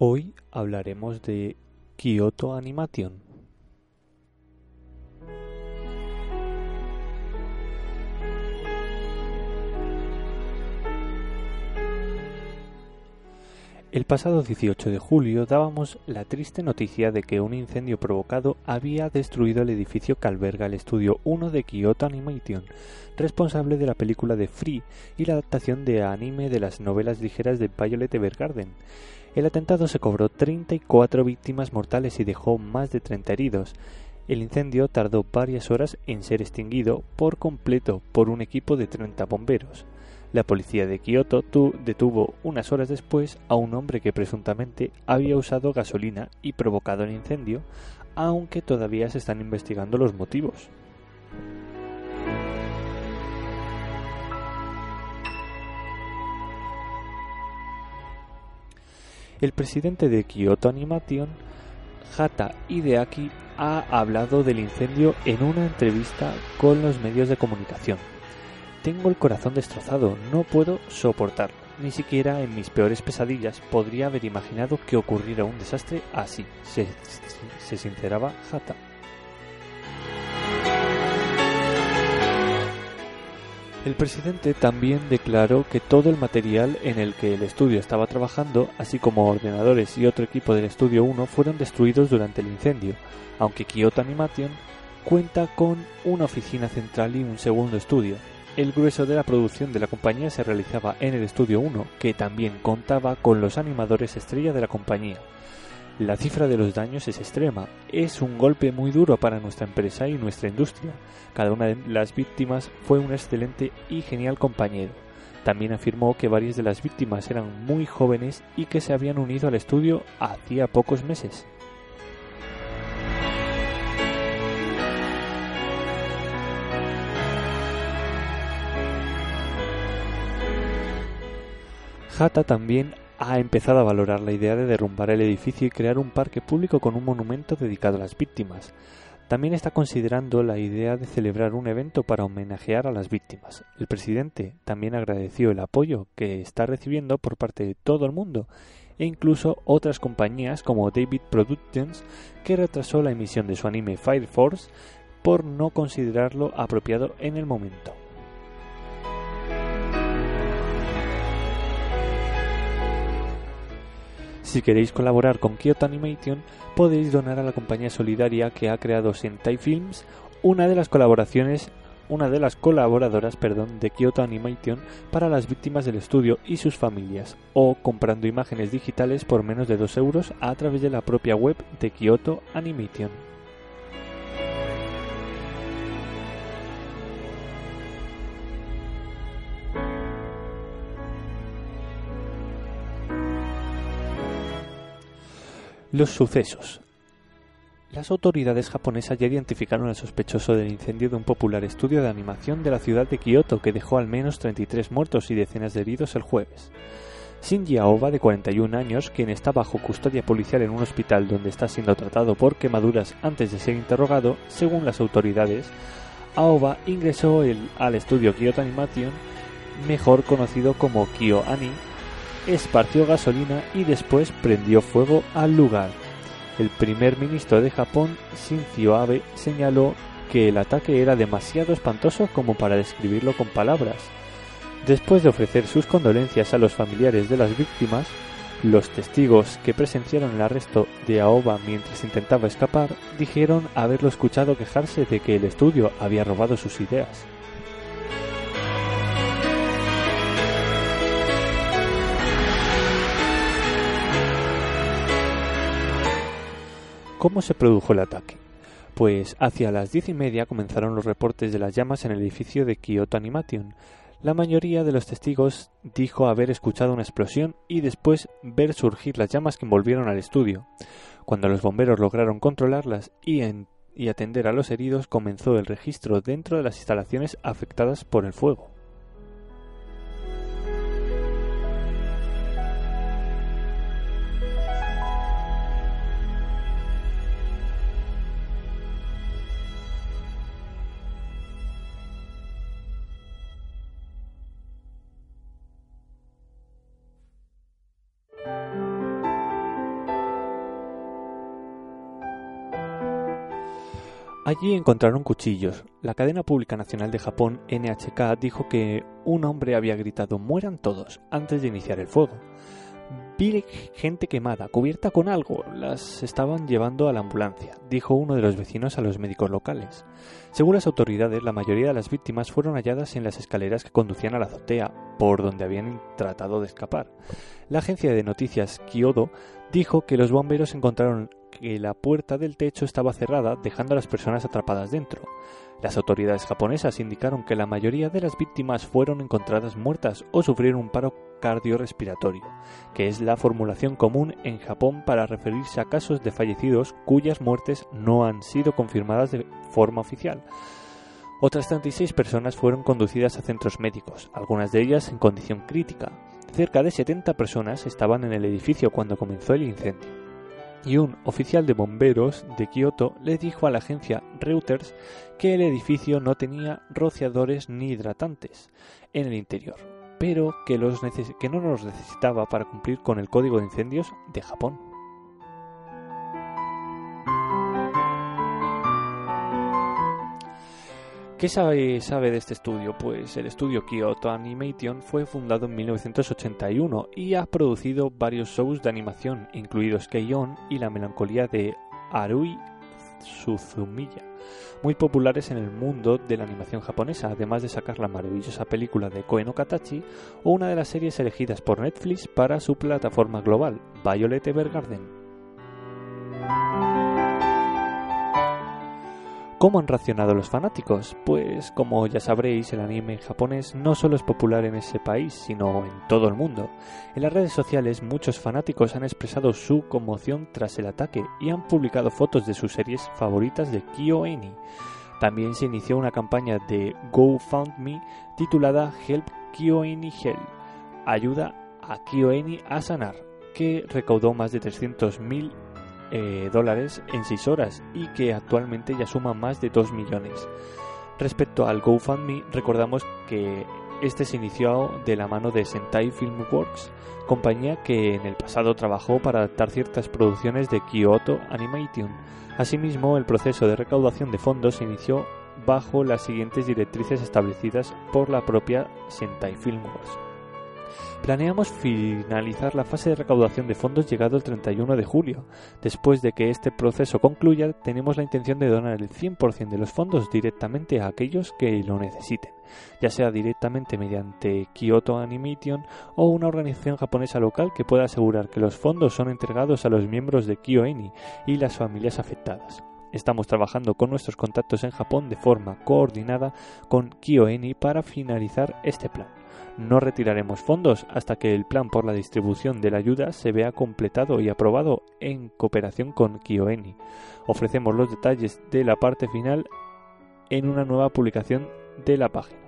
Hoy hablaremos de Kyoto Animation. El pasado 18 de julio dábamos la triste noticia de que un incendio provocado había destruido el edificio que alberga el estudio 1 de Kyoto Animation, responsable de la película de Free y la adaptación de anime de las novelas ligeras de Violet Evergarden. El atentado se cobró 34 víctimas mortales y dejó más de 30 heridos. El incendio tardó varias horas en ser extinguido por completo por un equipo de 30 bomberos. La policía de Kioto detuvo unas horas después a un hombre que presuntamente había usado gasolina y provocado el incendio, aunque todavía se están investigando los motivos. El presidente de Kyoto Animation, Hata Hideaki, ha hablado del incendio en una entrevista con los medios de comunicación. Tengo el corazón destrozado, no puedo soportarlo. Ni siquiera en mis peores pesadillas podría haber imaginado que ocurriera un desastre así, se, se sinceraba Hata. El presidente también declaró que todo el material en el que el estudio estaba trabajando, así como ordenadores y otro equipo del estudio 1, fueron destruidos durante el incendio, aunque Kyoto Animation cuenta con una oficina central y un segundo estudio. El grueso de la producción de la compañía se realizaba en el estudio 1, que también contaba con los animadores estrella de la compañía. La cifra de los daños es extrema. Es un golpe muy duro para nuestra empresa y nuestra industria. Cada una de las víctimas fue un excelente y genial compañero. También afirmó que varias de las víctimas eran muy jóvenes y que se habían unido al estudio hacía pocos meses. Hata también ha empezado a valorar la idea de derrumbar el edificio y crear un parque público con un monumento dedicado a las víctimas. También está considerando la idea de celebrar un evento para homenajear a las víctimas. El presidente también agradeció el apoyo que está recibiendo por parte de todo el mundo e incluso otras compañías como David Productions que retrasó la emisión de su anime Fire Force por no considerarlo apropiado en el momento. Si queréis colaborar con Kyoto Animation, podéis donar a la compañía solidaria que ha creado Sentai Films, una de las colaboraciones una de las colaboradoras perdón, de Kyoto Animation para las víctimas del estudio y sus familias, o comprando imágenes digitales por menos de 2 euros a través de la propia web de Kyoto Animation. Los sucesos. Las autoridades japonesas ya identificaron al sospechoso del incendio de un popular estudio de animación de la ciudad de Kioto que dejó al menos 33 muertos y decenas de heridos el jueves. Shinji Aoba, de 41 años, quien está bajo custodia policial en un hospital donde está siendo tratado por quemaduras antes de ser interrogado, según las autoridades, Aoba ingresó al estudio Kyoto Animation, mejor conocido como Kyo Ani, esparció gasolina y después prendió fuego al lugar. El primer ministro de Japón, Shinzo Abe, señaló que el ataque era demasiado espantoso como para describirlo con palabras. Después de ofrecer sus condolencias a los familiares de las víctimas, los testigos que presenciaron el arresto de Aoba mientras intentaba escapar dijeron haberlo escuchado quejarse de que el estudio había robado sus ideas. ¿Cómo se produjo el ataque? Pues hacia las diez y media comenzaron los reportes de las llamas en el edificio de Kyoto Animation. La mayoría de los testigos dijo haber escuchado una explosión y después ver surgir las llamas que envolvieron al estudio. Cuando los bomberos lograron controlarlas y, y atender a los heridos, comenzó el registro dentro de las instalaciones afectadas por el fuego. Allí encontraron cuchillos. La cadena pública nacional de Japón, NHK, dijo que un hombre había gritado mueran todos antes de iniciar el fuego. Vi gente quemada, cubierta con algo. Las estaban llevando a la ambulancia, dijo uno de los vecinos a los médicos locales. Según las autoridades, la mayoría de las víctimas fueron halladas en las escaleras que conducían a la azotea, por donde habían tratado de escapar. La agencia de noticias Kyodo dijo que los bomberos encontraron que la puerta del techo estaba cerrada, dejando a las personas atrapadas dentro. Las autoridades japonesas indicaron que la mayoría de las víctimas fueron encontradas muertas o sufrieron un paro cardiorrespiratorio, que es la formulación común en Japón para referirse a casos de fallecidos cuyas muertes no han sido confirmadas de forma oficial. Otras 36 personas fueron conducidas a centros médicos, algunas de ellas en condición crítica. Cerca de 70 personas estaban en el edificio cuando comenzó el incendio y un oficial de bomberos de Kioto le dijo a la agencia Reuters que el edificio no tenía rociadores ni hidratantes en el interior, pero que, que no los necesitaba para cumplir con el código de incendios de Japón. ¿Qué sabe, de este estudio? Pues el estudio Kyoto Animation fue fundado en 1981 y ha producido varios shows de animación, incluidos Keion y La melancolía de Arui Suzumiya, muy populares en el mundo de la animación japonesa, además de sacar la maravillosa película de Koe no Katachi o una de las series elegidas por Netflix para su plataforma global, Violet Evergarden. ¿Cómo han reaccionado los fanáticos? Pues como ya sabréis, el anime japonés no solo es popular en ese país, sino en todo el mundo. En las redes sociales muchos fanáticos han expresado su conmoción tras el ataque y han publicado fotos de sus series favoritas de KyoAni. También se inició una campaña de GoFundMe titulada Help KyoAni Hell, ayuda a KyoAni a sanar, que recaudó más de 300.000 eh, dólares en 6 horas y que actualmente ya suma más de 2 millones. Respecto al GoFundMe, recordamos que este se inició de la mano de Sentai Filmworks, compañía que en el pasado trabajó para adaptar ciertas producciones de Kyoto Animation. Asimismo, el proceso de recaudación de fondos se inició bajo las siguientes directrices establecidas por la propia Sentai Filmworks. Planeamos finalizar la fase de recaudación de fondos llegado el 31 de julio. Después de que este proceso concluya, tenemos la intención de donar el 100% de los fondos directamente a aquellos que lo necesiten, ya sea directamente mediante Kyoto Animation o una organización japonesa local que pueda asegurar que los fondos son entregados a los miembros de KyoAni y las familias afectadas. Estamos trabajando con nuestros contactos en Japón de forma coordinada con KyoAni para finalizar este plan. No retiraremos fondos hasta que el plan por la distribución de la ayuda se vea completado y aprobado en cooperación con KyoEni. Ofrecemos los detalles de la parte final en una nueva publicación de la página.